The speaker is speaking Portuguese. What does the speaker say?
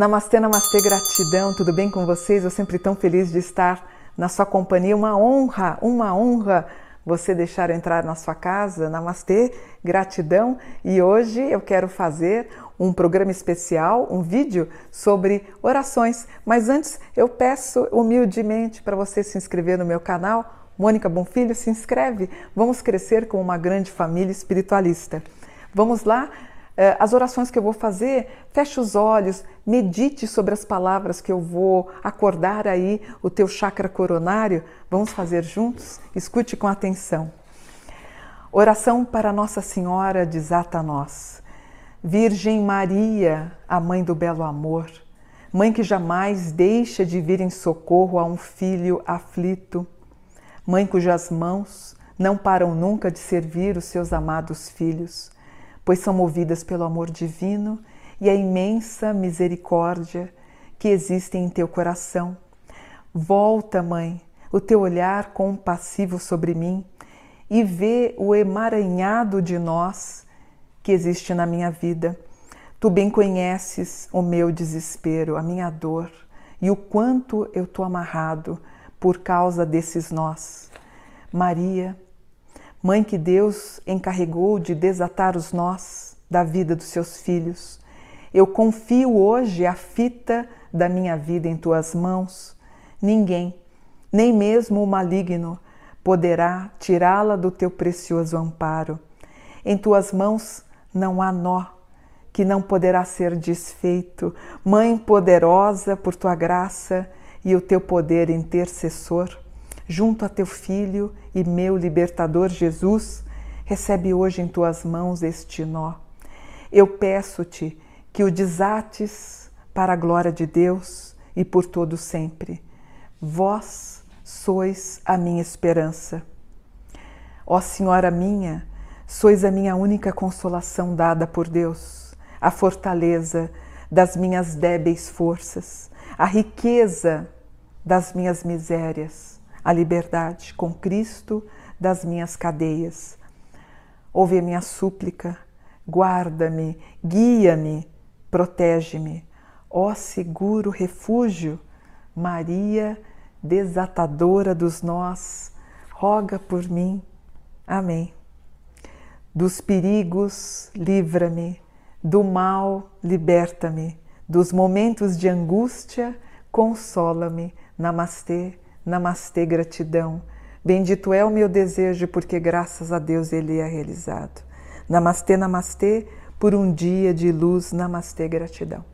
Namastê, namastê, gratidão, tudo bem com vocês? Eu sempre tão feliz de estar na sua companhia. Uma honra, uma honra você deixar entrar na sua casa. Namastê, gratidão. E hoje eu quero fazer um programa especial, um vídeo sobre orações. Mas antes eu peço humildemente para você se inscrever no meu canal. Mônica Bonfilho, se inscreve. Vamos crescer com uma grande família espiritualista. Vamos lá? Eh, as orações que eu vou fazer, feche os olhos, medite sobre as palavras que eu vou acordar aí o teu chakra coronário. Vamos fazer juntos? Escute com atenção. Oração para Nossa Senhora desata nós. Virgem Maria, a mãe do belo amor, mãe que jamais deixa de vir em socorro a um filho aflito, mãe cujas mãos não param nunca de servir os seus amados filhos pois são movidas pelo amor divino e a imensa misericórdia que existe em teu coração. Volta, Mãe, o teu olhar compassivo sobre mim e vê o emaranhado de nós que existe na minha vida. Tu bem conheces o meu desespero, a minha dor e o quanto eu tô amarrado por causa desses nós. Maria, Mãe que Deus encarregou de desatar os nós da vida dos seus filhos, eu confio hoje a fita da minha vida em tuas mãos. Ninguém, nem mesmo o maligno, poderá tirá-la do teu precioso amparo. Em tuas mãos não há nó que não poderá ser desfeito. Mãe poderosa por tua graça e o teu poder intercessor junto a teu Filho e meu libertador Jesus, recebe hoje em tuas mãos este nó. Eu peço-te que o desates para a glória de Deus e por todo sempre. Vós sois a minha esperança. Ó Senhora minha, sois a minha única consolação dada por Deus, a fortaleza das minhas débeis forças, a riqueza das minhas misérias a liberdade com Cristo das minhas cadeias. Ouve a minha súplica, guarda-me, guia-me, protege-me. Ó seguro refúgio, Maria, desatadora dos nós, roga por mim. Amém. Dos perigos, livra-me, do mal, liberta-me, dos momentos de angústia, consola-me. Namastê. Namastê, gratidão. Bendito é o meu desejo, porque graças a Deus ele é realizado. Namastê, namastê, por um dia de luz. Namastê, gratidão.